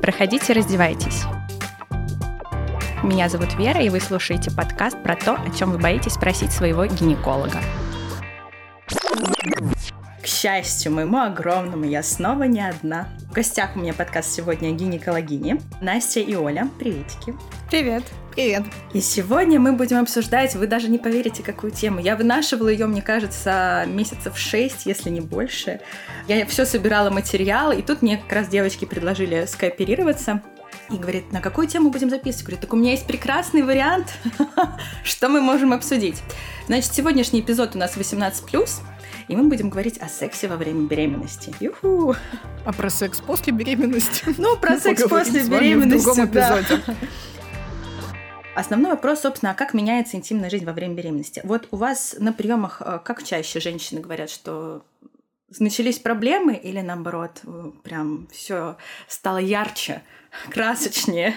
Проходите, раздевайтесь. Меня зовут Вера, и вы слушаете подкаст про то, о чем вы боитесь спросить своего гинеколога. К счастью моему огромному, я снова не одна. В гостях у меня подкаст сегодня о гинекологине. Настя и Оля, приветики. Привет. Привет. И сегодня мы будем обсуждать, вы даже не поверите, какую тему. Я вынашивала ее, мне кажется, месяцев шесть, если не больше. Я все собирала материал, и тут мне как раз девочки предложили скооперироваться. И говорит, на какую тему будем записывать? Говорит, так у меня есть прекрасный вариант, что мы можем обсудить. Значит, сегодняшний эпизод у нас 18+, и мы будем говорить о сексе во время беременности. Юху! А про секс после беременности? Ну, про секс после беременности, да. Основной вопрос, собственно, а как меняется интимная жизнь во время беременности? Вот у вас на приемах э, как чаще женщины говорят, что начались проблемы или наоборот, прям все стало ярче, красочнее?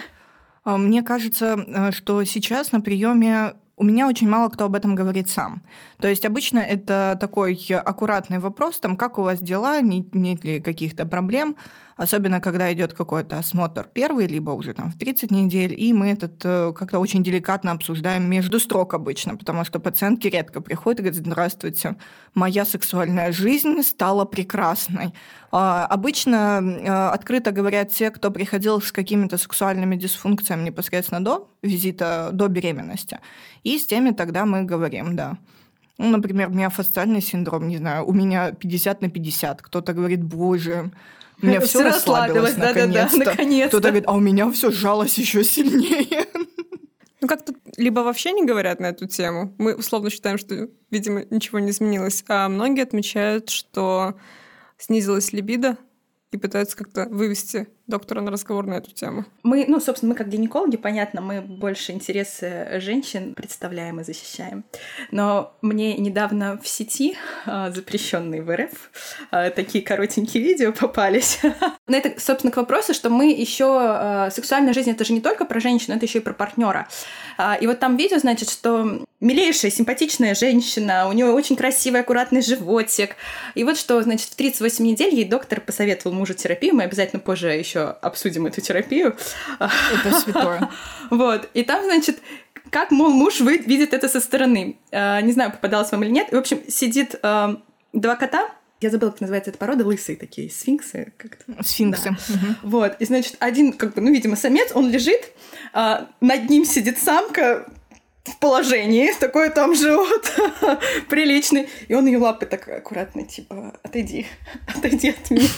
А, мне кажется, э, что сейчас на приеме у меня очень мало кто об этом говорит сам. То есть обычно это такой аккуратный вопрос, там, как у вас дела, нет, нет ли каких-то проблем, особенно когда идет какой-то осмотр первый, либо уже там в 30 недель, и мы этот э, как-то очень деликатно обсуждаем между строк обычно, потому что пациентки редко приходят и говорят, здравствуйте, моя сексуальная жизнь стала прекрасной. А, обычно э, открыто говорят те, кто приходил с какими-то сексуальными дисфункциями непосредственно до визита, до беременности. И с теми тогда мы говорим, да. Ну, например, у меня фасциальный синдром, не знаю, у меня 50 на 50. Кто-то говорит, боже, у меня все расслабилось, наконец-то. Да, наконец Кто-то говорит, а у меня все сжалось еще сильнее. Ну, как-то либо вообще не говорят на эту тему. Мы условно считаем, что, видимо, ничего не изменилось. А многие отмечают, что снизилась либидо и пытаются как-то вывести доктора на разговор на эту тему. Мы, ну, собственно, мы как гинекологи, понятно, мы больше интересы женщин представляем и защищаем. Но мне недавно в сети, а, запрещенные в РФ, а, такие коротенькие видео попались. Но это, собственно, к вопросу, что мы еще а, сексуальная жизнь это же не только про женщину, это еще и про партнера. И вот там видео, значит, что милейшая, симпатичная женщина, у нее очень красивый, аккуратный животик. И вот что, значит, в 38 недель ей доктор посоветовал мужу терапию, мы обязательно позже еще обсудим эту терапию. Это святое. Вот. И там, значит, как, мол, муж видит это со стороны. А, не знаю, попадалось вам или нет. В общем, сидит а, два кота, я забыла, как называется эта порода, лысые такие, сфинксы как-то. Сфинксы. Да. Угу. Вот, и, значит, один, как бы, ну, видимо, самец, он лежит, а, над ним сидит самка в положении, такой там живот приличный, и он ее лапы так аккуратно, типа, отойди, отойди от меня.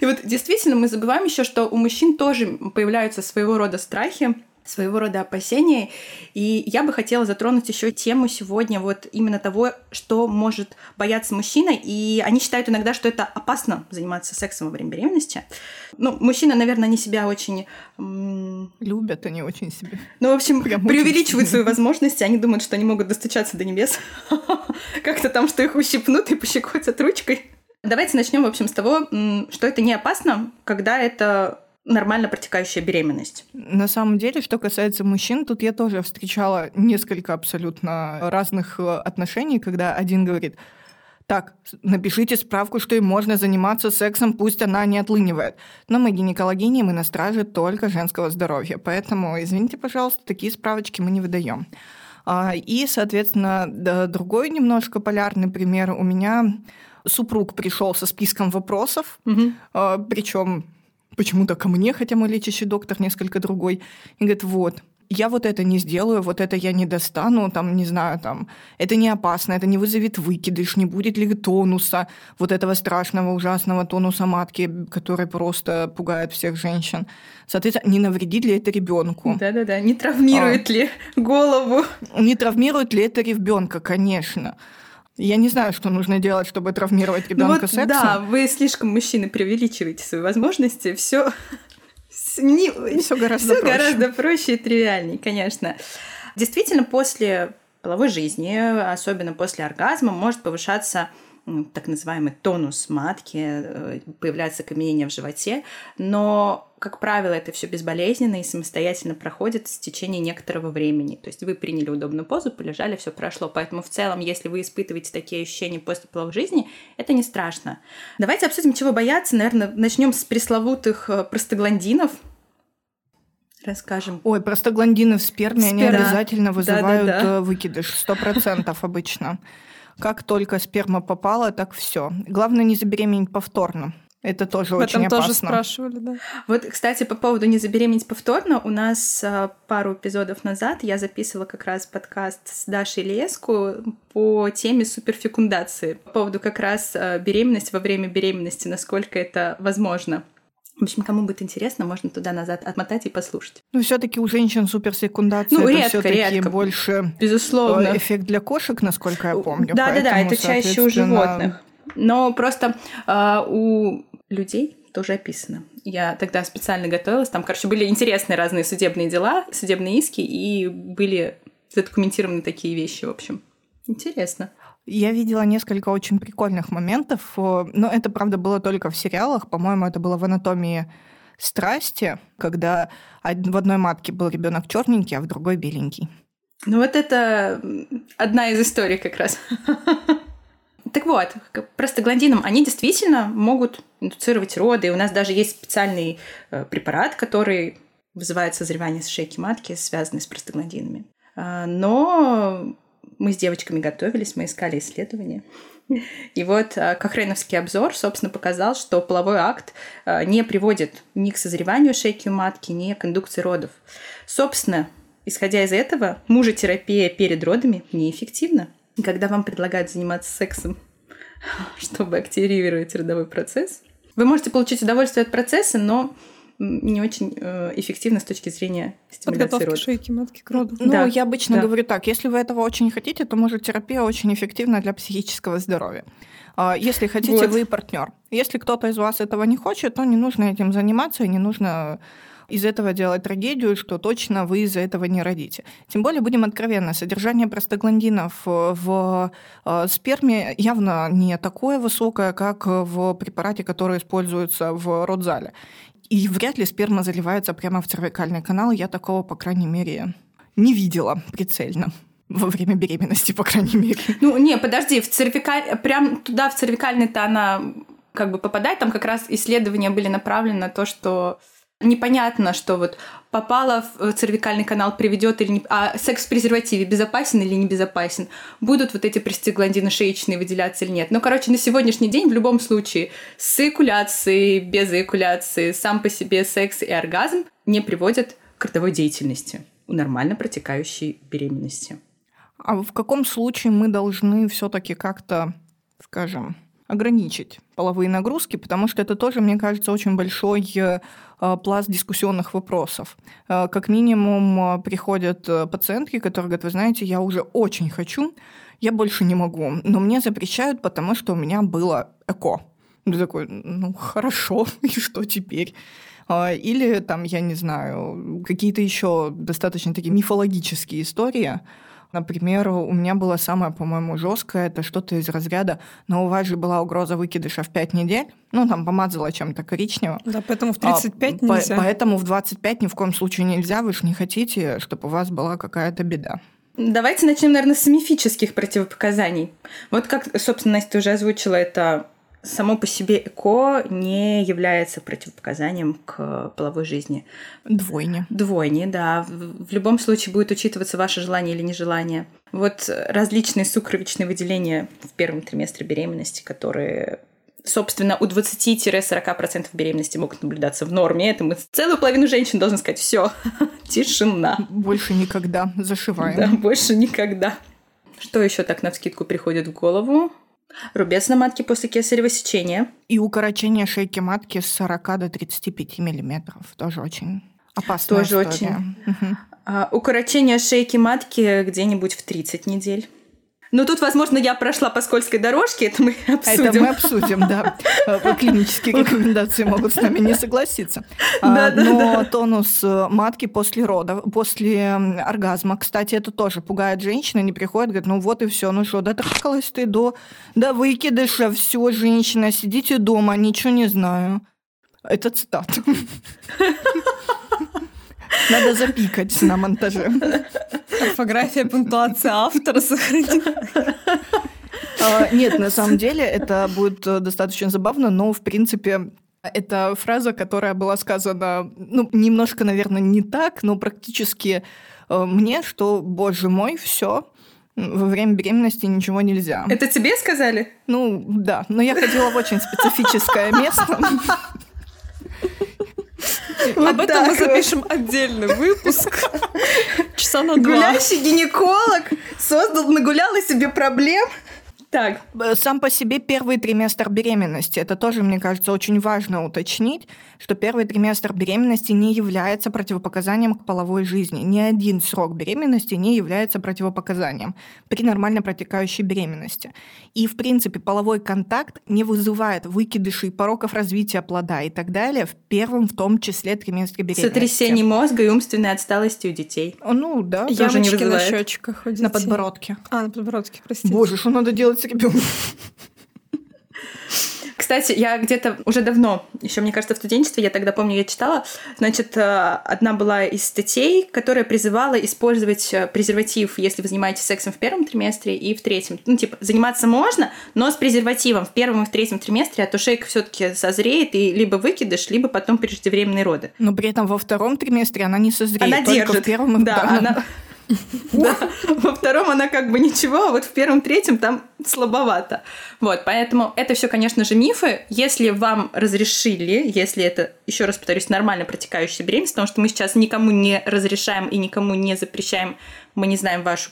И вот действительно мы забываем еще, что у мужчин тоже появляются своего рода страхи, своего рода опасения. И я бы хотела затронуть еще тему сегодня вот именно того, что может бояться мужчина. И они считают иногда, что это опасно заниматься сексом во время беременности. Ну, мужчины, наверное, они себя очень... Любят они очень себя. Ну, в общем, Прям преувеличивают свои возможности. Они думают, что они могут достучаться до небес. Как-то там, что их ущипнут и пощекотят ручкой. Давайте начнем, в общем, с того, что это не опасно, когда это нормально протекающая беременность. На самом деле, что касается мужчин, тут я тоже встречала несколько абсолютно разных э, отношений, когда один говорит, так, напишите справку, что им можно заниматься сексом, пусть она не отлынивает. Но мы гинекологини, мы на страже только женского здоровья. Поэтому, извините, пожалуйста, такие справочки мы не выдаем. А, и, соответственно, другой немножко полярный пример. У меня супруг пришел со списком вопросов, угу. причем почему-то ко мне, хотя мой лечащий доктор несколько другой, и говорит, вот, я вот это не сделаю, вот это я не достану, там, не знаю, там, это не опасно, это не вызовет выкидыш, не будет ли тонуса, вот этого страшного, ужасного тонуса матки, который просто пугает всех женщин. Соответственно, не навредит ли это ребенку? Да-да-да, не травмирует а, ли голову? Не травмирует ли это ребенка, конечно. Я не знаю, что нужно делать, чтобы травмировать ребенка ну вот, сексом. Да, вы слишком мужчины преувеличиваете свои возможности. Все не, все гораздо проще. гораздо проще и тривиальней, конечно. Действительно, после половой жизни, особенно после оргазма, может повышаться так называемый тонус матки, э, появляется каменение в животе, но как правило, это все безболезненно и самостоятельно проходит в течение некоторого времени. То есть вы приняли удобную позу, полежали, все прошло. Поэтому в целом, если вы испытываете такие ощущения после половой жизни, это не страшно. Давайте обсудим, чего бояться. Наверное, начнем с пресловутых э, простагландинов, расскажем. Ой, простагландины в сперме, Спер... они обязательно вызывают да, да, да. выкидыш, сто процентов обычно. Как только сперма попала, так все. Главное не забеременеть повторно. Это тоже В очень этом опасно. тоже спрашивали, да. Вот, кстати, по поводу не забеременеть повторно, у нас а, пару эпизодов назад я записывала как раз подкаст с Дашей Леску по теме суперфекундации, по поводу как раз а, беременности во время беременности, насколько это возможно. В общем, кому будет интересно, можно туда-назад отмотать и послушать. Ну, все-таки у женщин суперсекундация ну, это редко, все-таки редко. больше Безусловно. э, эффект для кошек, насколько я помню. Да, да, да, Поэтому, это чаще у животных. Но просто э, у людей тоже описано. Я тогда специально готовилась. Там, короче, были интересные разные судебные дела, судебные иски, и были задокументированы такие вещи, в общем. Интересно. Я видела несколько очень прикольных моментов, но это, правда, было только в сериалах. По-моему, это было в «Анатомии страсти», когда в одной матке был ребенок черненький, а в другой беленький. Ну вот это одна из историй как раз. Так вот, простагландинам они действительно могут индуцировать роды. И у нас даже есть специальный э, препарат, который вызывает созревание с шейки матки, связанный с простагландинами. А, Но мы с девочками готовились, мы искали исследования. И вот а, Кохреновский обзор, собственно, показал, что половой акт а, не приводит ни к созреванию шейки матки, ни к индукции родов. Собственно, исходя из этого, мужетерапия перед родами неэффективна. Когда вам предлагают заниматься сексом, чтобы активировать родовой процесс, вы можете получить удовольствие от процесса, но не очень э, эффективно с точки зрения стимуляции Подготовка родов. шейки матки к роду. Ну, Да, я обычно да. говорю так, если вы этого очень хотите, то, может, терапия очень эффективна для психического здоровья. А, Если хотите, Вот. вы партнер. Если кто-то из вас этого не хочет, то не нужно этим заниматься, и не нужно из этого делать трагедию, что точно вы из-за этого не родите. Тем более, будем откровенны, содержание простагландинов э, в э, сперме явно не такое высокое, как в препарате, который используется в родзале. И вряд ли сперма заливается прямо в цервикальный канал. Я такого, по крайней мере, не видела прицельно во время беременности, по крайней мере. Ну, не, подожди, в цервикаль... прям туда, в цервикальный-то она как бы попадает. Там как раз исследования были направлены на то, что непонятно, что вот попала в цервикальный канал, приведет или не... А секс в презервативе безопасен или не безопасен? Будут вот эти простагландины шеечные выделяться или нет? Ну, короче, на сегодняшний день в любом случае с эякуляцией, без эякуляции, сам по себе секс и оргазм не приводят к родовой деятельности у нормально протекающей беременности. А в каком случае мы должны все-таки как-то, скажем, ограничить половые нагрузки, потому что это тоже, мне кажется, очень большой э, э, пласт дискуссионных вопросов. Э, Как минимум э, приходят э, пациентки, которые говорят, вы знаете, я уже очень хочу, я больше не могу, но мне запрещают, потому что у меня было ЭКО. Ты такой, ну хорошо, и что теперь? Или там, я не знаю, какие-то еще достаточно такие мифологические истории. Например, у меня было самое, по-моему, жесткое, это что-то из разряда, но у вас же была угроза выкидыша в 5 недель, ну, там помазала чем-то коричневым. Да, поэтому в А, 35 по- нельзя. Поэтому в 25 ни в коем случае нельзя, вы же не хотите, чтобы у вас была какая-то беда. Давайте начнем, наверное, с мифических противопоказаний. Вот как, собственно, Настя уже озвучила, это само по себе ЭКО не является противопоказанием к половой жизни. Двойне. Двойне, да. В в любом случае будет учитываться ваше желание или нежелание. Вот различные сукровичные выделения в первом триместре беременности, которые собственно, у 20-40% беременности могут наблюдаться в норме. Это мы целую половину женщин должны сказать, все, тишина. Больше никогда зашиваем. Да, больше никогда. Что еще так на вскидку приходит в голову? Рубец на матке после кесарево сечения. И укорочение шейки матки с 40 до 35 миллиметров. Тоже очень опасная Тоже история. Мгм. А, укорочение шейки матки где-нибудь в 30 недель. Ну, тут, возможно, я прошла по скользкой дорожке, это мы обсудим. Это мы обсудим, да. Э, Клинические рекомендации могут с нами не согласиться. А, Но тонус э, матки после родов, после оргазма, кстати, это тоже пугает женщин. Они приходят, говорят, ну вот и все, ну что, дотрахалась ты до, до выкидыша, все, женщина, сидите дома, ничего не знаю. Это цитата. Надо запикать на монтаже. Орфография, пунктуация автора сохранена. Нет, на самом деле это будет э, достаточно забавно, но в принципе это фраза, которая была сказана, ну, немножко, наверное, не так, но практически э, мне, что, боже мой, все, во время беременности ничего нельзя. Это тебе сказали? Ну, да, но я ходила в очень специфическое место. Об этом мы запишем отдельный выпуск. Часа на два. Гулящий гинеколог создал, нагулял и себе проблем. Так, Сам по себе первый триместр беременности, это тоже, мне кажется, очень важно уточнить, что первый триместр беременности не является противопоказанием к половой жизни. Ни один срок беременности не является противопоказанием при нормально протекающей беременности. И, в принципе, половой контакт не вызывает выкидышей, пороков развития плода и так далее в первом, в том числе, триместре беременности. сотрясение мозга и умственной отсталости у детей. Ну да, Я- тоже не Ямочки на вызывает. щечках у на детей. подбородке. А, на подбородке, простите. Боже, что надо делать с ребенком? Кстати, я где-то уже давно, еще мне кажется, в студенчестве, я тогда помню, я читала, значит, э, одна была из статей, которая призывала использовать э, презерватив, если вы занимаетесь сексом в первом триместре и в третьем. Ну, типа, заниматься можно, но с презервативом в первом и в третьем триместре, а то шейка все-таки созреет, и либо выкидыш, либо потом преждевременные роды. Но при этом во втором триместре она не созреет. Она только держит. в первом и да, втором. она... Во втором она как бы ничего, а вот в первом, третьем там слабовато. Вот, поэтому это все, конечно же, мифы. Если вам разрешили, если это, еще раз повторюсь, нормально протекающая беременность, потому что мы сейчас никому не разрешаем и никому не запрещаем, мы не знаем вашу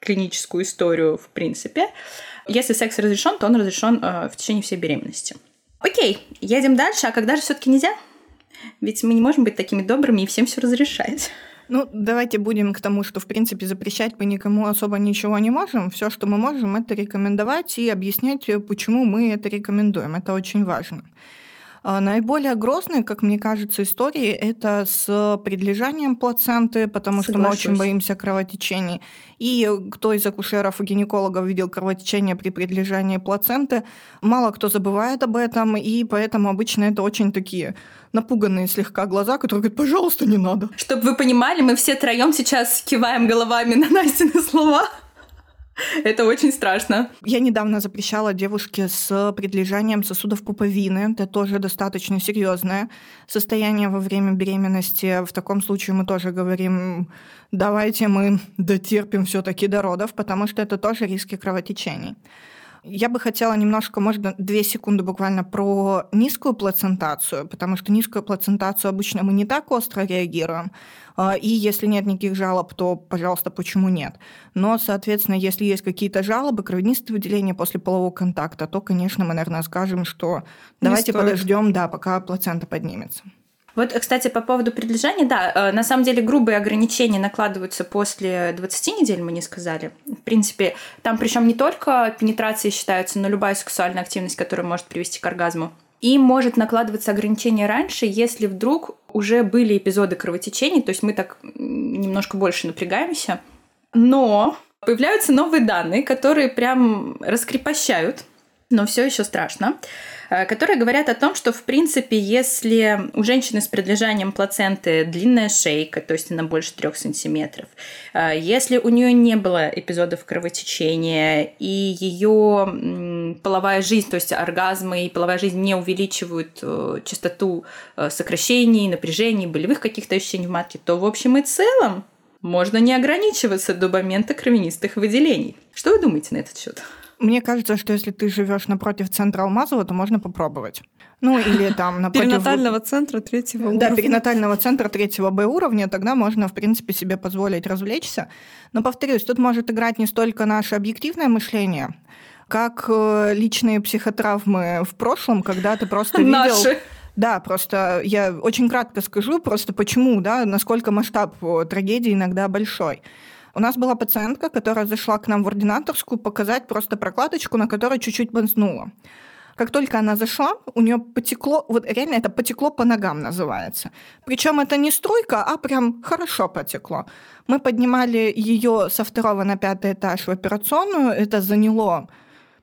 клиническую историю в принципе. Если секс разрешен, то он разрешен э, в течение всей беременности. Окей, едем дальше. А когда же все-таки нельзя? Ведь мы не можем быть такими добрыми и всем все разрешать. Ну, давайте будем к тому, что, в принципе, запрещать мы никому особо ничего не можем. Все, что мы можем, это рекомендовать и объяснять, э, почему мы это рекомендуем. Это очень важно. А Наиболее грозные, как мне кажется, истории это с предлежанием плаценты, потому что мы Соглашусь. очень боимся кровотечений. И кто из акушеров и гинекологов видел кровотечение при предлежании плаценты, мало кто забывает об этом, и поэтому обычно это очень такие напуганные слегка глаза, которые говорят, пожалуйста, не надо. Чтобы вы понимали, мы все троем сейчас киваем головами на Настины слова. Это очень страшно. Я недавно запрещала девушке с предлежанием сосудов пуповины. Это тоже достаточно серьезное состояние во время беременности. В таком случае мы тоже говорим, давайте мы дотерпим все-таки до родов, потому что это тоже риски кровотечений. Я бы хотела немножко, можно две секунды буквально про низкую плацентацию, потому что низкую плацентацию обычно мы не так остро реагируем. А, И если нет никаких жалоб, то, пожалуйста, почему нет? Но, соответственно, если есть какие-то жалобы, кровянистые выделения после полового контакта, то, конечно, мы, наверное, скажем, что давайте стоит. подождем, да, пока плацента поднимется. Вот, кстати, по поводу предлежания, да, э, на самом деле грубые ограничения накладываются после 20 недель, мы не сказали. В принципе, там причем не только пенетрации считаются, но любая сексуальная активность, которая может привести к оргазму. И может накладываться ограничение раньше, если вдруг уже были эпизоды кровотечений, то есть мы так немножко больше напрягаемся. Но появляются новые данные, которые прям раскрепощают, но все еще страшно, э, которые говорят о том, что, в принципе, если у женщины с предлежанием плаценты длинная шейка, то есть она больше трех сантиметров, э, если у нее не было эпизодов кровотечения и ее половая жизнь, то есть оргазмы и половая жизнь не увеличивают э, частоту сокращений, напряжений, болевых каких-то ощущений в матке, то в общем и целом можно не ограничиваться до момента кровянистых выделений. Что вы думаете на этот счет? Мне кажется, что если ты живешь напротив центра Алмазова, то можно попробовать. Ну, или там напротив... Перинатального центра третьего Да, уровня. перинатального центра третьего Б уровня, тогда можно, в принципе, себе позволить развлечься. Но, повторюсь, тут может играть не столько наше объективное мышление, как э, личные психотравмы в прошлом, когда ты просто видел... Наши. Да, просто я очень кратко скажу, просто почему, да, насколько масштаб э, трагедии иногда большой. У нас была пациентка, которая зашла к нам в ординаторскую показать просто прокладочку, на которой чуть-чуть бонзнула. Как только она зашла, у нее потекло, вот реально это потекло по ногам называется. Причем это не струйка, а прям хорошо потекло. Мы поднимали ее со второго на пятый этаж в операционную. Это заняло,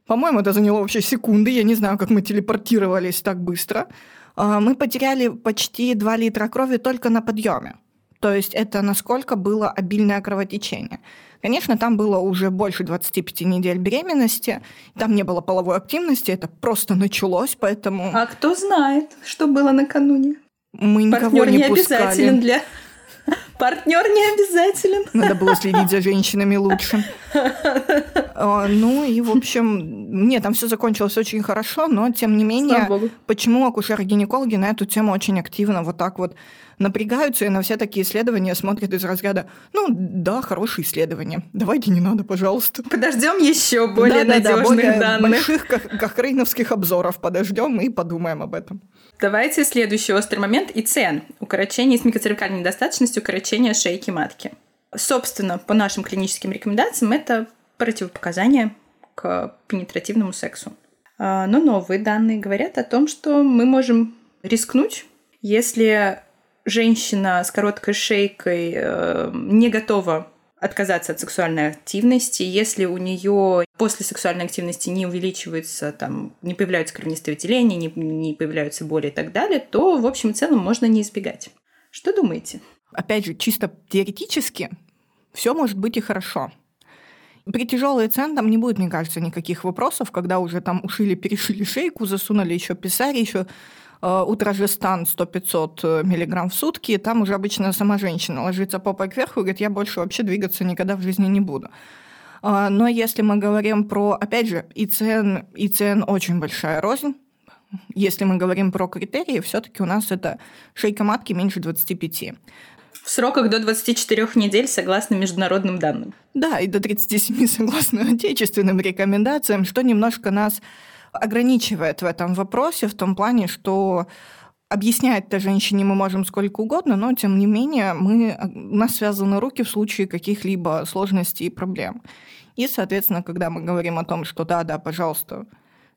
по-моему, это заняло вообще секунды. Я не знаю, как мы телепортировались так быстро. А, мы потеряли почти 2 литра крови только на подъеме. То есть это насколько было обильное кровотечение. Конечно, там было уже больше 25 недель беременности, там не было половой активности, это просто началось, поэтому... А кто знает, что было накануне? Мы никого Партнер не, не пускали. обязателен для... Партнер не обязателен. Надо было следить за женщинами лучше. А, Ну и, в общем, нет, там все закончилось очень хорошо, но тем не менее, почему акушеры-гинекологи на эту тему очень активно вот так вот напрягаются и на все такие исследования смотрят из разряда, ну да, хорошие исследования, давайте не надо, пожалуйста. Подождем еще более Да-да-да, надежных более данных. больших кох- кохрейновских обзоров подождем и подумаем об этом. Давайте следующий острый момент – ИЦН. Укорочение с микроцервикальной недостаточностью, укорочение шейки матки. Собственно, по нашим клиническим рекомендациям, это противопоказание к пенетративному сексу. А, Но новые данные говорят о том, что мы можем рискнуть, если женщина с короткой шейкой э, не готова отказаться от сексуальной активности, если у нее после сексуальной активности не увеличивается, там, не появляются кровянистые выделения, не, не появляются боли и так далее, то, в общем и целом, можно не избегать. Что думаете? Опять же, чисто теоретически все может быть и хорошо. При тяжелой ЦН там не будет, мне кажется, никаких вопросов, когда уже там ушили, перешили шейку, засунули еще писарь, еще утражестан 100-500 миллиграмм в сутки, там уже обычно сама женщина ложится попой кверху и говорит, я больше вообще двигаться никогда в жизни не буду. А, Но если мы говорим про, опять же, ИЦН, ИЦН очень большая рознь, если мы говорим про критерии, все-таки у нас это шейка матки меньше 25. В сроках до 24 недель, согласно международным данным. Да, и до 37 согласно отечественным рекомендациям, что немножко нас ограничивает в этом вопросе, в том плане, что объяснять-то женщине мы можем сколько угодно, но тем не менее мы, у нас связаны руки в случае каких-либо сложностей и проблем. И, соответственно, когда мы говорим о том, что да, да, пожалуйста,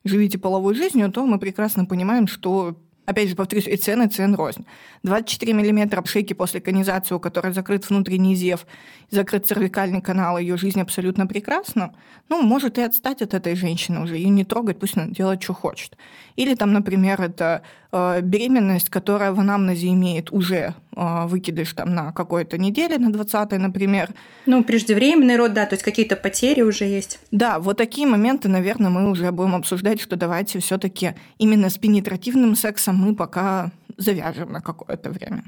живите половой жизнью, то мы прекрасно понимаем, что Опять же, повторюсь, и цены, цен рознь. 24 миллиметра шейки после конизации, у которой закрыт внутренний зев, закрыт цервикальный канал, ее жизнь абсолютно прекрасна, ну, может и отстать от этой женщины уже, ее не трогать, пусть она делает, что хочет. Или там, например, это беременность, которая в анамнезе имеет уже э, выкидыш там на какой-то неделе, на 20 например. Ну, преждевременный род, да, то есть какие-то потери уже есть. Да, вот такие моменты, наверное, мы уже будем обсуждать, что давайте все таки именно с пенетративным сексом мы пока завяжем на какое-то время.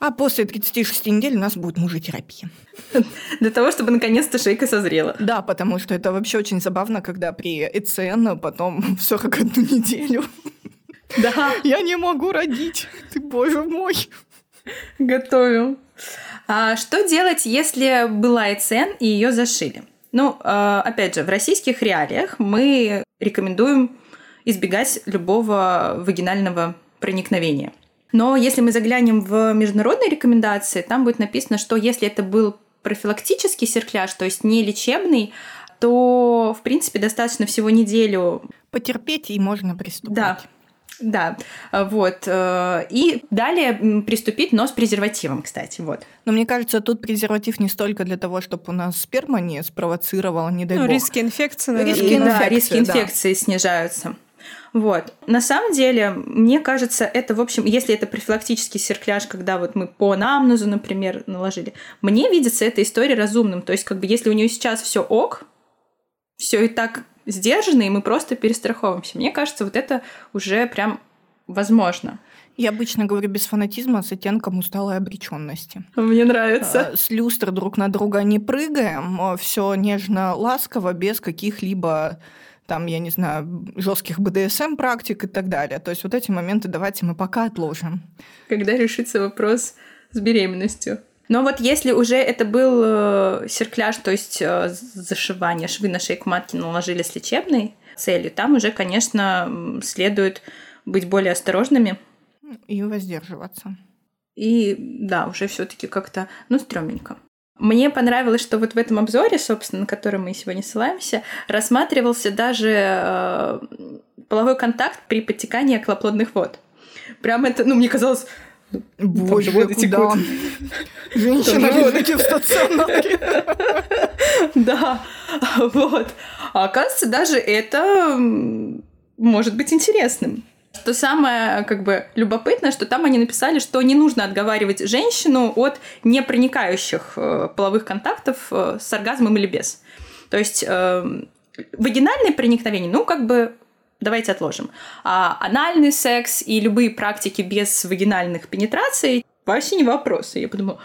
А после 36 недель у нас будет мужетерапия. Для того, чтобы наконец-то шейка созрела. Да, потому что это вообще очень забавно, когда при ЭЦН потом в 41 неделю Да, я не могу родить. Ты, боже мой. готовим. А что делать, если была ЭЦН и ее зашили? Ну, э, опять же, в российских реалиях мы рекомендуем избегать любого вагинального проникновения. Но если мы заглянем в международные рекомендации, там будет написано, что если это был профилактический серкляж, то есть не лечебный, то, в принципе, достаточно всего неделю Потерпеть и можно приступать. Да. Да, вот. э, И далее приступить, но с презервативом, кстати, вот. Но мне кажется, тут презерватив не столько для того, чтобы у нас сперма не спровоцировала, не дай Ну, бог. риски инфекции, наверное. Риски да, инфекции, риски да. инфекции снижаются. Вот. На самом деле, мне кажется, это, в общем, если это профилактический серкляж, когда вот мы по анамнезу, например, наложили, мне видится эта история разумным. То есть, как бы, если у нее сейчас все ок, все и так сдержано, и мы просто перестраховываемся. Мне кажется, вот это уже прям возможно. Я обычно говорю без фанатизма с оттенком усталой обреченности. Мне нравится. Э, С люстр друг на друга не прыгаем, все нежно, ласково, без каких-либо там, я не знаю, жестких БДСМ практик и так далее. То есть вот эти моменты давайте мы пока отложим. когда решится вопрос с беременностью. Но вот если уже это был э, серкляж, то есть э, зашивание, швы на шейку матки наложили с лечебной целью, там уже, конечно, следует быть более осторожными. И воздерживаться. И да, уже все таки как-то, ну, стрёмненько. Мне понравилось, что вот в этом обзоре, собственно, на который мы сегодня ссылаемся, рассматривался даже э, половой контакт при подтекании околоплодных вод. Прям это, ну, мне казалось, Боже, воды куда? текут. Женщина Там же лежите в стационаре. Да, вот. А оказывается, даже это может быть интересным. Что самое как бы любопытное, что там они написали, что не нужно отговаривать женщину от непроникающих э, половых контактов э, с оргазмом или без. То есть э, вагинальное проникновение, ну как бы давайте отложим. А анальный секс и любые практики без вагинальных пенетраций вообще не вопрос. Я подумала,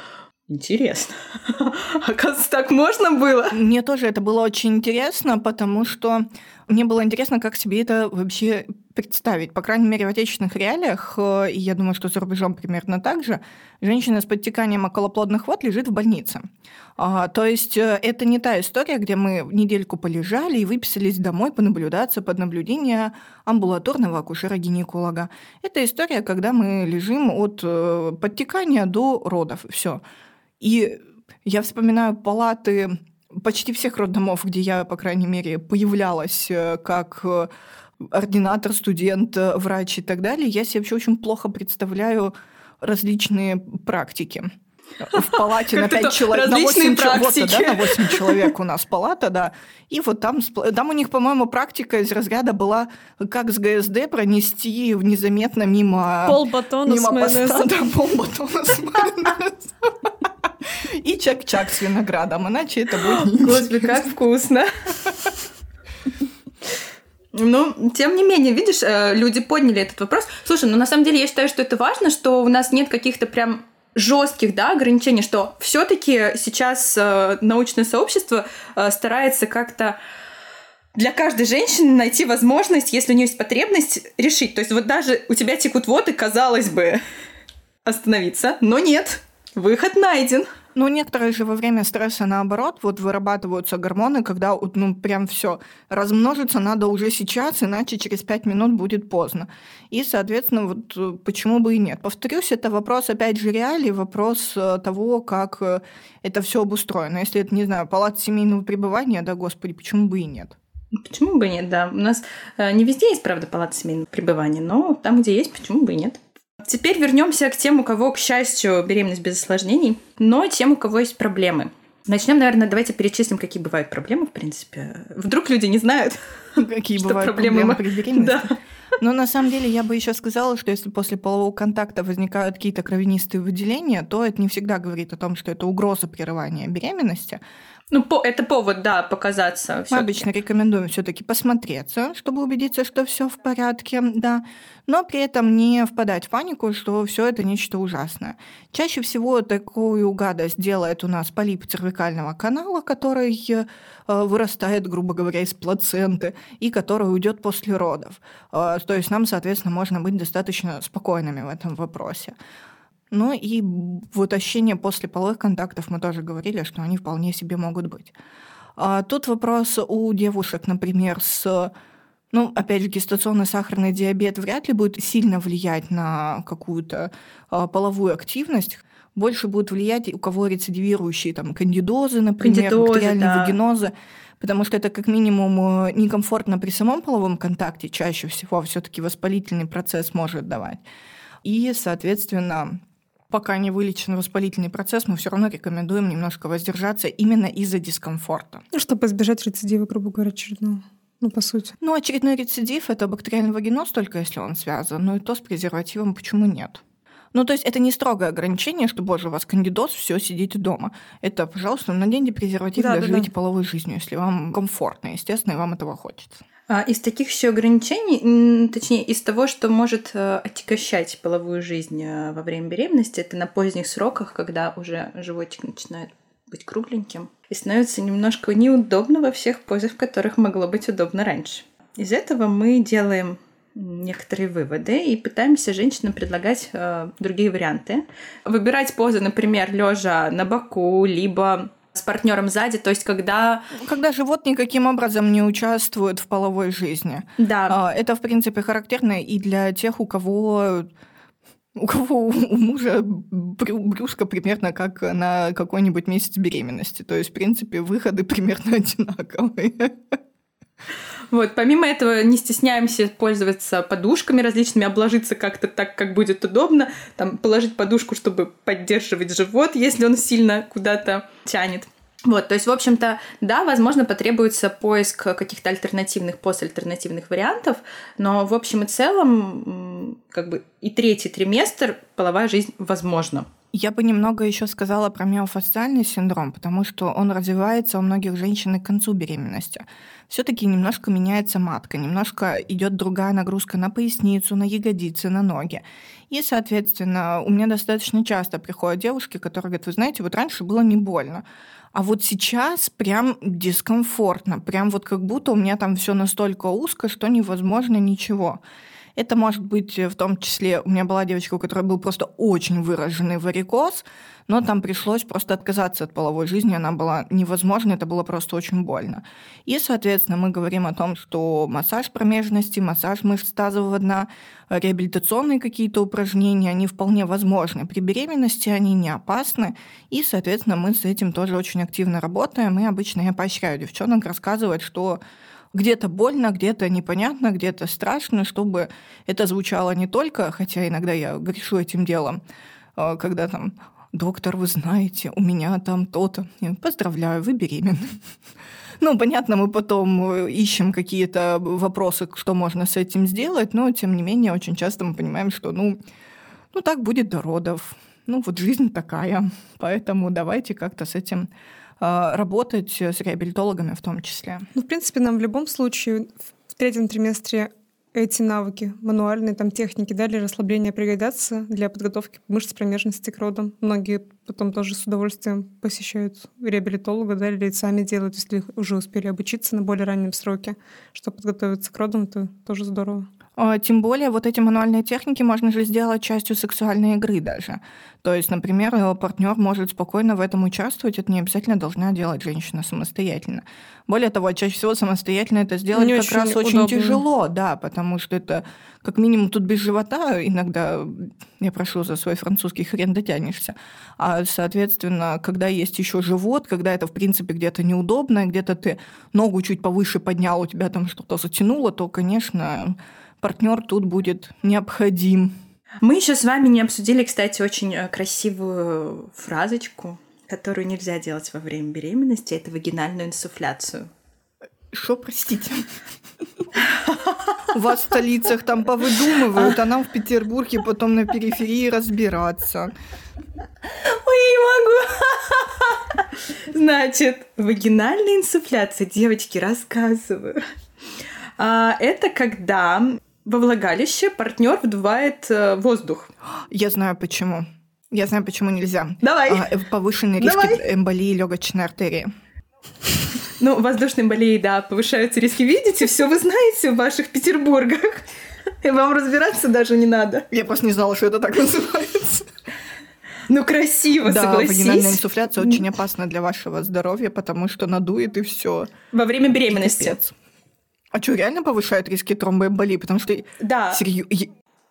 Интересно. Оказывается, так можно было? Мне тоже это было очень интересно, потому что мне было интересно, как себе это вообще представить. По крайней мере, в отечественных реалиях, э, и я думаю, что за рубежом примерно так же, женщина с подтеканием околоплодных вод лежит в больнице. А, то есть э, это не та история, где мы недельку полежали и выписались домой понаблюдаться под наблюдение амбулаторного акушера-гинеколога. Это история, когда мы лежим от э, подтекания до родов. Все. И я вспоминаю палаты почти всех роддомов, где я, по крайней мере, появлялась как ординатор, студент, э, врач и так далее, я себе вообще очень плохо представляю различные практики. В палате на 5 человек, на 8, вот, да, на 8 человек у нас палата, да. И вот там, там у них, по-моему, практика из разряда была, как с ГСД пронести незаметно мимо... Пол батона мимо с майонезом. Да, пол батона с майонезом и чак-чак с виноградом, иначе это будет Господи, как вкусно. Ну, тем не менее, видишь, э, люди подняли этот вопрос. Слушай, ну на самом деле я считаю, что это важно, что у нас нет каких-то прям жестких да, ограничений, что все-таки сейчас э, научное сообщество э, старается как-то для каждой женщины найти возможность, если у нее есть потребность, решить. То есть вот даже у тебя текут воды, казалось бы, остановиться, но нет, выход найден. Ну, некоторые же во время стресса, наоборот, вот вырабатываются гормоны, когда ну, прям все размножиться надо уже сейчас, иначе через пять минут будет поздно. И, соответственно, вот э, почему бы и нет. Повторюсь, это вопрос, опять же, реалий, вопрос э, того, как э, это все обустроено. Если это, не знаю, палата семейного пребывания, да, господи, почему бы и нет? Почему бы нет, да. У нас не везде есть, правда, палата семейного пребывания, но там, где есть, почему бы и нет. Теперь вернемся к тем, у кого, к счастью, беременность без осложнений, но тем, у кого есть проблемы. Начнем, наверное, давайте перечислим, какие бывают проблемы, в принципе. Вдруг люди не знают, какие бывают проблемы при беременности. Да. Но на самом деле я бы еще сказала, что если после полового контакта возникают какие-то кровянистые выделения, то это не всегда говорит о том, что это угроза прерывания беременности. Ну, по, это повод, да, показаться. Мы обычно рекомендуем все-таки посмотреться, чтобы убедиться, что все в порядке, да, но при этом не впадать в панику, что все это нечто ужасное. Чаще всего такую гадость делает у нас полип цервикального канала, который э, вырастает, грубо говоря, из плаценты и который уйдет после родов. Э, то есть нам, соответственно, можно быть достаточно спокойными в этом вопросе. Ну и вот ощущения после половых контактов мы тоже говорили, что они вполне себе могут быть. А тут вопрос у девушек, например, с ну, опять же, гестационный сахарный диабет вряд ли будет сильно влиять на какую-то а, половую активность. Больше будет влиять у кого рецидивирующие там кандидозы, например, Кандидозы, бактериальные да. вагинозы, потому что это как минимум э, некомфортно при самом половом контакте, чаще всего все таки воспалительный процесс может давать. И, соответственно, пока не вылечен воспалительный процесс, мы все равно рекомендуем немножко воздержаться именно из-за дискомфорта. Ну, чтобы избежать рецидива, грубо говоря, очередного. Ну, по сути. Ну, очередной рецидив – это бактериальный вагиноз, только если он связан. Ну, и то с презервативом почему нет? Ну, то есть это не строгое ограничение, что, боже, у вас кандидоз, все, сидите дома. Это, пожалуйста, наденьте презерватив, да, да, живите да. половой жизнью, если вам комфортно, естественно, и вам этого хочется. А из таких еще ограничений, точнее, из того, что может э, отягощать половую жизнь э, во время беременности, это на поздних сроках, когда уже животик начинает быть кругленьким и становится немножко неудобно во всех позах, в которых могло быть удобно раньше. Из этого мы делаем некоторые выводы и пытаемся женщинам предлагать э, другие варианты. Выбирать позы, например, лежа на боку, либо с партнером сзади, то есть когда... Когда живот никаким образом не участвует в половой жизни. Да. А, это, в принципе, характерно и для тех, у кого у кого у мужа брюшка примерно как на какой-нибудь месяц беременности. То есть, в принципе, выходы примерно одинаковые. Вот, помимо этого, не стесняемся пользоваться подушками различными, обложиться как-то так, как будет удобно, там, положить подушку, чтобы поддерживать живот, если он сильно куда-то тянет. Вот, то есть, в общем-то, да, возможно, потребуется поиск каких-то альтернативных, постальтернативных вариантов, но в общем и целом, как бы и третий триместр половая жизнь возможна. Я бы немного еще сказала про миофасциальный синдром, потому что он развивается у многих женщин и к концу беременности. Все-таки немножко меняется матка, немножко идет другая нагрузка на поясницу, на ягодицы, на ноги. И, соответственно, у меня достаточно часто приходят девушки, которые говорят, вы знаете, вот раньше было не больно, а вот сейчас прям дискомфортно, прям вот как будто у меня там все настолько узко, что невозможно ничего. Это может быть э, в том числе, у меня была девочка, у которой был просто очень выраженный варикоз, но там пришлось просто отказаться от половой жизни, она была невозможна, это было просто очень больно. И, соответственно, мы говорим о том, что массаж промежности, массаж мышц тазового дна, реабилитационные какие-то упражнения, они вполне возможны. При беременности они не опасны, и, соответственно, мы с этим тоже очень активно работаем, и обычно я поощряю девчонок рассказывать, что где-то больно, где-то непонятно, где-то страшно, чтобы это звучало не только, хотя иногда я грешу этим делом, а, когда там доктор, вы знаете, у меня там то-то. Поздравляю, вы беременны. Ну, понятно, мы потом э, ищем какие-то вопросы, что можно с этим сделать, но, тем не менее, очень часто мы понимаем, что, ну, ну так будет до родов. Ну, вот жизнь такая. Поэтому давайте как-то с этим работать с реабилитологами в том числе. Ну, в принципе, нам в любом случае в третьем триместре эти навыки, мануальные там техники, да, для расслабления пригодятся для подготовки мышц промежности к родам. Многие потом тоже с удовольствием посещают реабилитолога, да, или сами делают, если уже успели обучиться на более раннем сроке, чтобы подготовиться к родам, это тоже здорово. А, тем более вот эти мануальные техники можно же сделать частью сексуальной игры даже. То есть, например, э, партнер может спокойно в этом участвовать, это не обязательно должна делать женщина самостоятельно. Более того, чаще всего самостоятельно это сделать не как очень раз удобно. очень тяжело, да, потому что это как минимум тут без живота иногда, я прошу за свой французский хрен дотянешься. А, соответственно, когда есть еще живот, когда это, в принципе, где-то неудобно, где-то ты ногу чуть повыше поднял, у тебя там что-то затянуло, то, конечно, партнер тут будет необходим. Мы еще с вами не обсудили, кстати, очень э, красивую фразочку, которую нельзя делать во время беременности. Это вагинальную инсуфляцию. Что, простите? У вас в столицах там повыдумывают, а нам в Петербурге потом на периферии разбираться. Ой, не могу. Значит, вагинальная инсуфляция, девочки, рассказываю. А, это когда во влагалище партнер вдувает э, воздух. Я знаю почему. Я знаю, почему нельзя. Давай. А, э, повышенный риск Давай. эмболии легочной артерии. Ну, воздушной эмболии, да, повышаются риски. Видите, все вы знаете в ваших Петербургах. И вам разбираться даже не надо. Я просто не знала, что это так называется. Ну, красиво, да, согласись. вагинальная инсуфляция очень опасна для вашего здоровья, потому что надует и все. Во время беременности. Пипец. А что, реально повышает риски тромбоэмболии? Потому что... Да. Серьезно...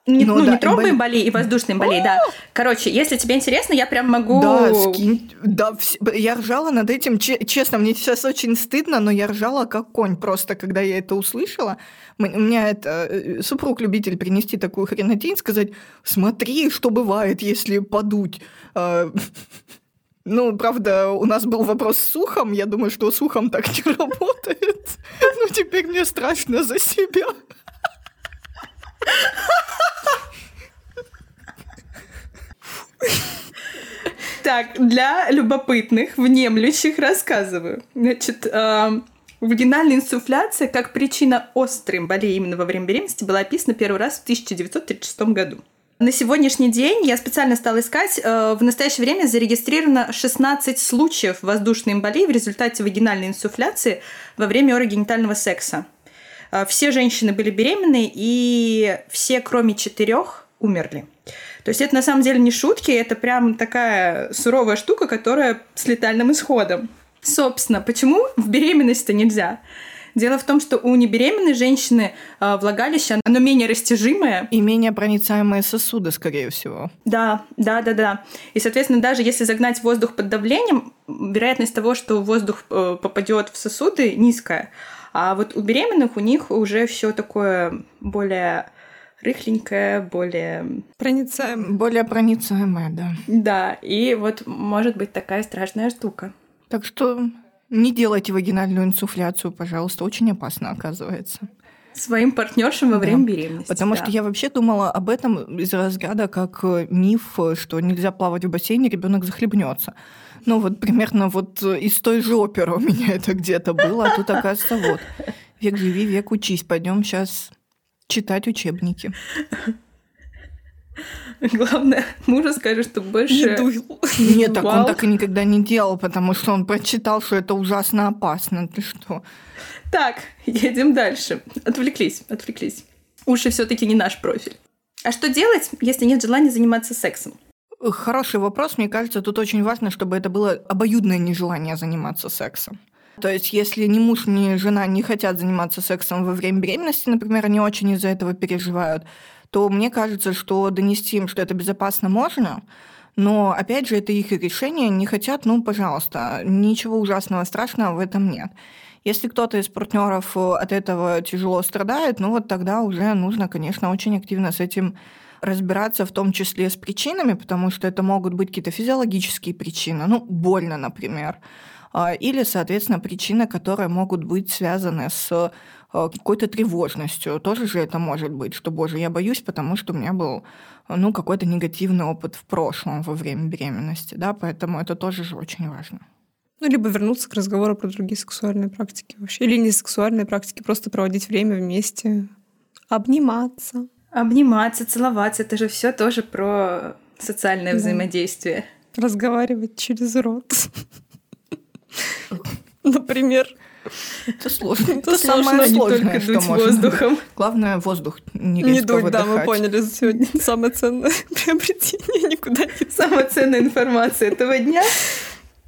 Не, ну, ну, да, не тромбоэмболии и воздушной эмболии, да. Короче, если тебе интересно, я прям могу... Да, скинь. Да, я ржала над этим, честно, мне сейчас очень стыдно, но я ржала как конь просто, когда я это услышала. У меня это э, супруг-любитель принести такую хренотень, сказать, смотри, что бывает, если подуть. Ну, правда, у нас был вопрос с сухом. Я думаю, что сухом так не работает. Ну, теперь мне страшно за себя. Так, для любопытных, внемлющих рассказываю. Значит, э, вагинальная инсуфляция как причина острой болезни именно во время беременности была описана первый раз в 1936 году. На сегодняшний день я специально стала искать. Э, в настоящее время зарегистрировано 16 случаев воздушной эмболии в результате вагинальной инсуфляции во время орогенитального секса. Э, все женщины были беременны, и все, кроме четырех, умерли. То есть это на самом деле не шутки, это прям такая суровая штука, которая с летальным исходом. Собственно, почему в беременность-то нельзя? Дело в том, что у небеременной женщины э, влагалище, оно менее растяжимое. И менее проницаемые сосуды, скорее всего. Да, да, да, да. И, соответственно, даже если загнать воздух под давлением, вероятность того, что воздух э, попадет в сосуды, низкая. А вот у беременных у них уже все такое более рыхленькое, более... Проницаемое. Более проницаемое, да. Да, и вот может быть такая страшная штука. Так что не делайте вагинальную инсуфляцию, пожалуйста, очень опасно оказывается. Своим партнершам во время да. беременности. Потому да. что я вообще думала об этом из разряда как э, миф, что нельзя плавать в бассейне, ребенок захлебнется. Ну вот примерно вот из той же оперы у меня это где-то было, а тут оказывается вот. Век живи, век учись. Пойдем сейчас читать учебники. Главное, мужу скажешь, что больше... Не дуй. Нет, так он так и никогда не делал, потому что он прочитал, что это ужасно опасно. Ты что? Так, едем дальше. Отвлеклись, отвлеклись. Уши все таки не наш профиль. А что делать, если нет желания заниматься сексом? Хороший вопрос. Мне кажется, тут очень важно, чтобы это было обоюдное нежелание заниматься сексом. То есть, если ни муж, ни жена не хотят заниматься сексом во время беременности, например, они очень из-за этого переживают, то мне кажется, что донести им, что это безопасно, можно, но, опять же, это их решение, не хотят, ну, пожалуйста, ничего ужасного, страшного в этом нет. Если кто-то из партнеров от этого тяжело страдает, ну вот тогда уже нужно, конечно, очень активно с этим разбираться, в том числе с причинами, потому что это могут быть какие-то физиологические причины, ну, больно, например, а, или, соответственно, причины, которые могут быть связаны с какой-то тревожностью. Тоже же это может быть, что, боже, я боюсь, потому что у меня был ну, какой-то негативный опыт в прошлом во время беременности, да, поэтому это тоже же очень важно. Ну, либо вернуться к разговору про другие сексуальные практики вообще. Или не сексуальные практики, просто проводить время вместе, обниматься. Обниматься, целоваться, это же все тоже про социальное да. взаимодействие. Разговаривать через рот. Например. Это сложно. Это, самое сложное, не только дуть воздухом. Главное, воздух не Не дуть, да, мы поняли сегодня. Самое ценное приобретение никуда не Самая ценная информация этого дня.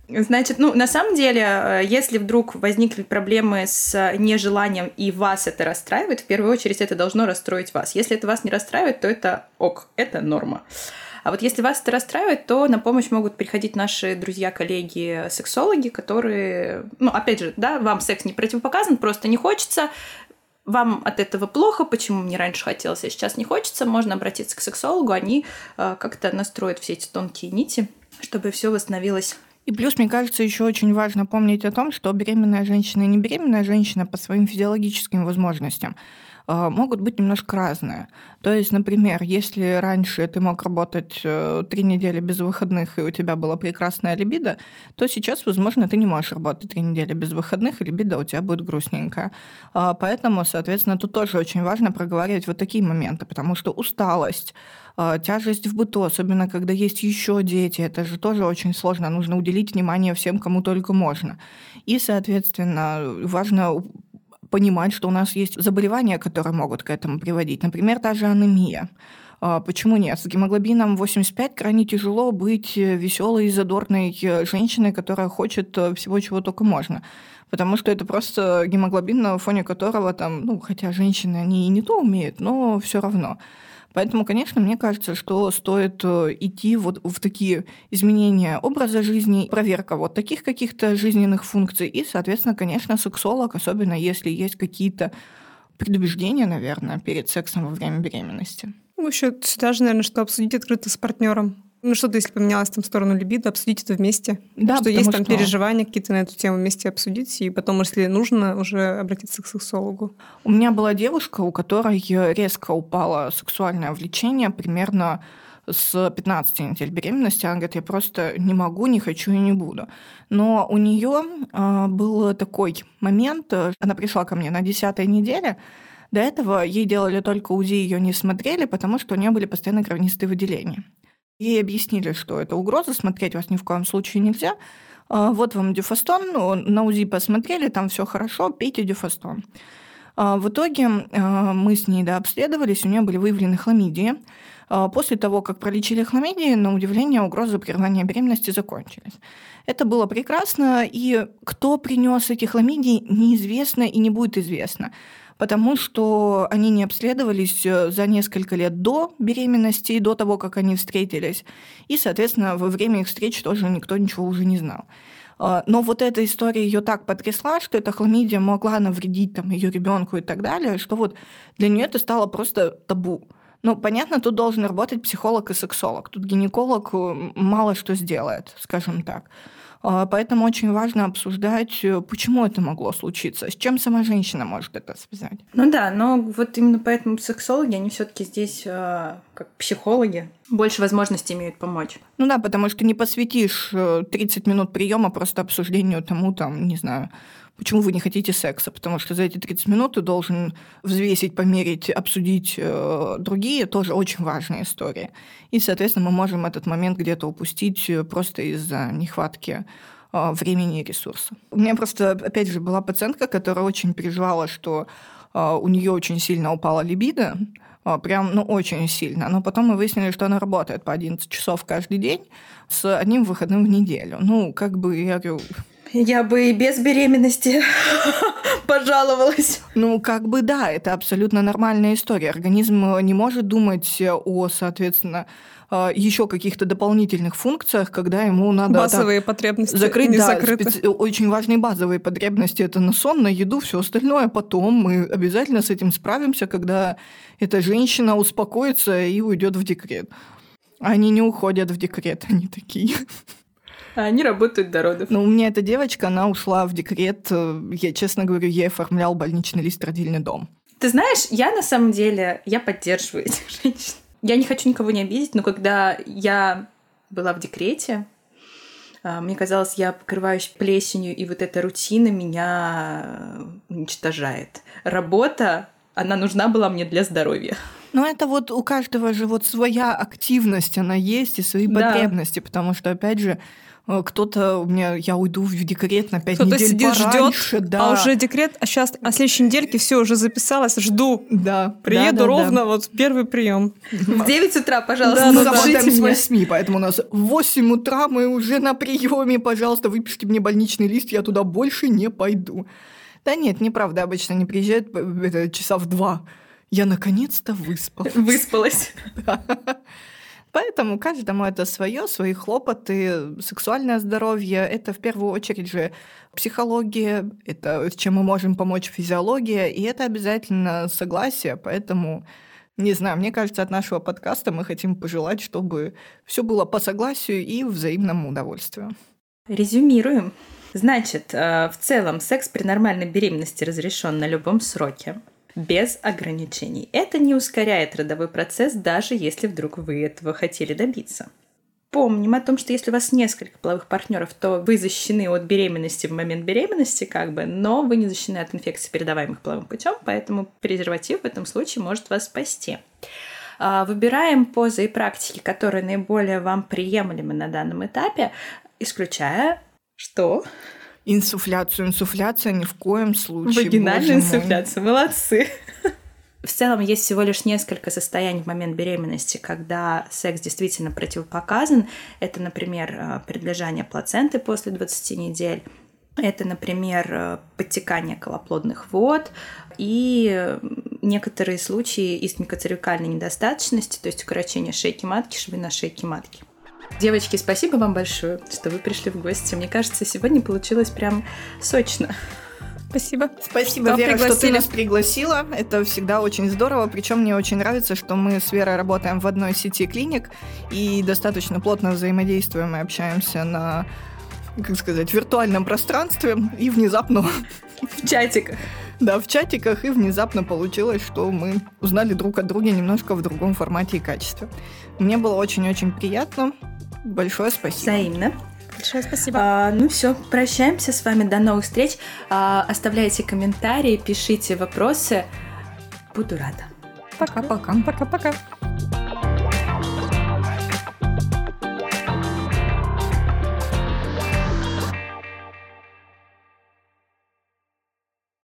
Значит, ну, на самом деле, э, если вдруг возникли проблемы с нежеланием и вас это расстраивает, в первую очередь это должно расстроить вас. Если это вас не расстраивает, то это ок, это норма. А вот если вас это расстраивает, то на помощь могут приходить наши друзья-коллеги-сексологи, которые, ну, опять же, да, вам секс не противопоказан, просто не хочется, вам от этого плохо, почему мне раньше хотелось, а сейчас не хочется, можно обратиться к сексологу, они э, как-то настроят все эти тонкие нити, чтобы все восстановилось. И плюс, мне кажется, еще очень важно помнить о том, что беременная женщина и не беременная женщина по своим физиологическим возможностям могут быть немножко разные. То есть, например, если раньше ты мог работать э, три недели без выходных, и у тебя была прекрасная либидо, то сейчас, возможно, ты не можешь работать три недели без выходных, и либидо у тебя будет грустненькая. А, поэтому, соответственно, тут тоже очень важно проговаривать вот такие моменты, потому что усталость, а, тяжесть в быту, особенно когда есть еще дети, это же тоже очень сложно. Нужно уделить внимание всем, кому только можно. И, соответственно, важно понимать, что у нас есть заболевания, которые могут к этому приводить. Например, та же анемия. А, почему нет? С гемоглобином 85 крайне тяжело быть веселой и задорной женщиной, которая хочет э, всего, чего только можно. Потому что это просто гемоглобин, на фоне которого там, ну, хотя женщины, они и не то умеют, но все равно. Поэтому, конечно, мне кажется, что стоит э, идти вот в такие изменения образа жизни, проверка вот таких каких-то жизненных функций и, соответственно, конечно, сексолог, особенно если есть какие-то предубеждения, наверное, перед сексом во время беременности. Ну, еще сюда же, наверное, что обсудить открыто с партнером. Ну, что-то, если поменялось там в сторону либидо, обсудить это вместе. Да, что есть там что... переживания какие-то на эту тему вместе обсудить, и потом, если нужно, уже обратиться к сексологу. У меня была девушка, у которой резко упало сексуальное влечение примерно с 15 недель беременности. Она говорит, я просто не могу, не хочу и не буду. Но у нее э, был такой момент, она пришла ко мне на 10 неделе, до этого ей делали только УЗИ, ее не смотрели, потому что у нее были постоянно кровянистые выделения. Ей объяснили, что это угроза, смотреть вас ни в коем случае нельзя. А, вот вам дюфастон, ну, на УЗИ посмотрели, там все хорошо, пейте дюфастон. А, в итоге а, мы с ней дообследовались, у нее были выявлены хламидии. После того, как пролечили хламидии, на удивление, угрозы прерывания беременности закончились. Это было прекрасно, и кто принес эти хламидии, неизвестно и не будет известно потому что они не обследовались э, за несколько лет до беременности, до того, как они встретились. И, соответственно, во время их встреч тоже никто ничего уже не знал. А, но вот эта история ее так потрясла, что эта хламидия могла навредить там, ее ребенку и так далее, что вот для нее это стало просто табу. Ну, понятно, тут должен работать психолог и сексолог. Тут гинеколог э, мало что сделает, скажем так. А, поэтому очень важно обсуждать, э, почему это могло случиться, с чем сама женщина может это связать. Ну да, но вот именно поэтому сексологи, они все таки здесь э, как психологи, больше возможностей имеют помочь. Ну да, потому что не посвятишь 30 минут приема просто обсуждению тому, там, не знаю, почему вы не хотите секса, потому что за эти 30 минут ты должен взвесить, померить, обсудить э, другие, тоже очень важные истории. И, соответственно, мы можем этот момент где-то упустить э, просто из-за нехватки э, времени и ресурса. У меня просто, опять же, была пациентка, которая очень переживала, что у нее очень сильно упала либидо, прям, ну, очень сильно. Но потом мы выяснили, что она работает по 11 часов каждый день с одним выходным в неделю. Ну, как бы, я говорю, я бы и без беременности пожаловалась. Ну, как бы да, это абсолютно нормальная история. Организм не может думать о, соответственно, а, еще каких-то дополнительных функциях, когда ему надо базовые так, потребности закрыть, не да, закрыты. Специ... очень важные базовые потребности это на сон, на еду, все остальное потом мы обязательно с этим справимся, когда эта женщина успокоится и уйдет в декрет. Они не уходят в декрет, они такие. А они работают до родов. Ну, у меня эта девочка, она ушла в декрет. Э, я, честно говорю, ей оформлял больничный лист родильный дом. Ты знаешь, я на самом деле, я поддерживаю этих женщин. Я не хочу никого не обидеть, но когда я была в декрете, а, мне казалось, я покрываюсь плесенью, и вот эта рутина меня уничтожает. Работа, она нужна была мне для здоровья. Ну, это вот у каждого же вот своя активность, она есть, и свои да. потребности, потому что, опять же, Э, кто-то у меня, я уйду в декрет на пять недель сидит, пораньше, ждет, да. а уже декрет, а сейчас, а следующей недельке все уже записалась, жду. Да. Приеду да, да, ровно да. вот первый прием. В 9 утра, пожалуйста, да, мы работаем с 8, поэтому у нас в 8 утра мы уже на приеме, пожалуйста, выпишите мне больничный лист, я туда больше не пойду. Да нет, неправда, обычно не приезжают это, часа в два. Я наконец-то выспалась. Выспалась. Поэтому каждому это свое, свои хлопоты, сексуальное здоровье. Это в первую очередь же психология, это чем мы можем помочь физиология, и это обязательно согласие. Поэтому не знаю, мне кажется, от нашего подкаста мы хотим пожелать, чтобы все было по согласию и взаимному удовольствию. Резюмируем. Значит, э, в целом секс при нормальной беременности разрешен на любом сроке без ограничений. Это не ускоряет родовой процесс, даже если вдруг вы этого хотели добиться. Помним о том, что если у вас несколько половых партнеров, то вы защищены от беременности в момент беременности, как бы, но вы не защищены от инфекций, передаваемых половым путем, поэтому презерватив в этом случае может вас спасти. А, выбираем позы и практики, которые наиболее вам приемлемы на данном этапе, исключая что? Инсуфляцию. Инсуфляция ни в коем случае. Вагинальная инсуфляция. Молодцы. В целом есть всего лишь несколько состояний в момент беременности, когда секс действительно противопоказан. Это, например, э, предлежание плаценты после 20 недель, это, например, э, подтекание колоплодных вод и некоторые случаи истмикоцервикальной недостаточности, то есть укорочение шейки матки, швы шейки матки. Девочки, спасибо вам большое, что вы пришли в гости. Мне кажется, сегодня получилось прям сочно. Спасибо. Спасибо, что Вера, пригласили. что ты нас пригласила. Это всегда очень здорово. Причем мне очень нравится, что мы с Верой работаем в одной сети клиник и достаточно плотно взаимодействуем и общаемся на, как сказать, виртуальном пространстве. И внезапно... В чатиках. Да, в чатиках. И внезапно получилось, что мы узнали друг от друга немножко в другом формате и качестве. Мне было очень-очень приятно. Большое спасибо. Взаимно. Большое спасибо. А, ну все, прощаемся с вами. До новых встреч. А, оставляйте комментарии, пишите вопросы. Буду рада. Пока-пока. Пока-пока.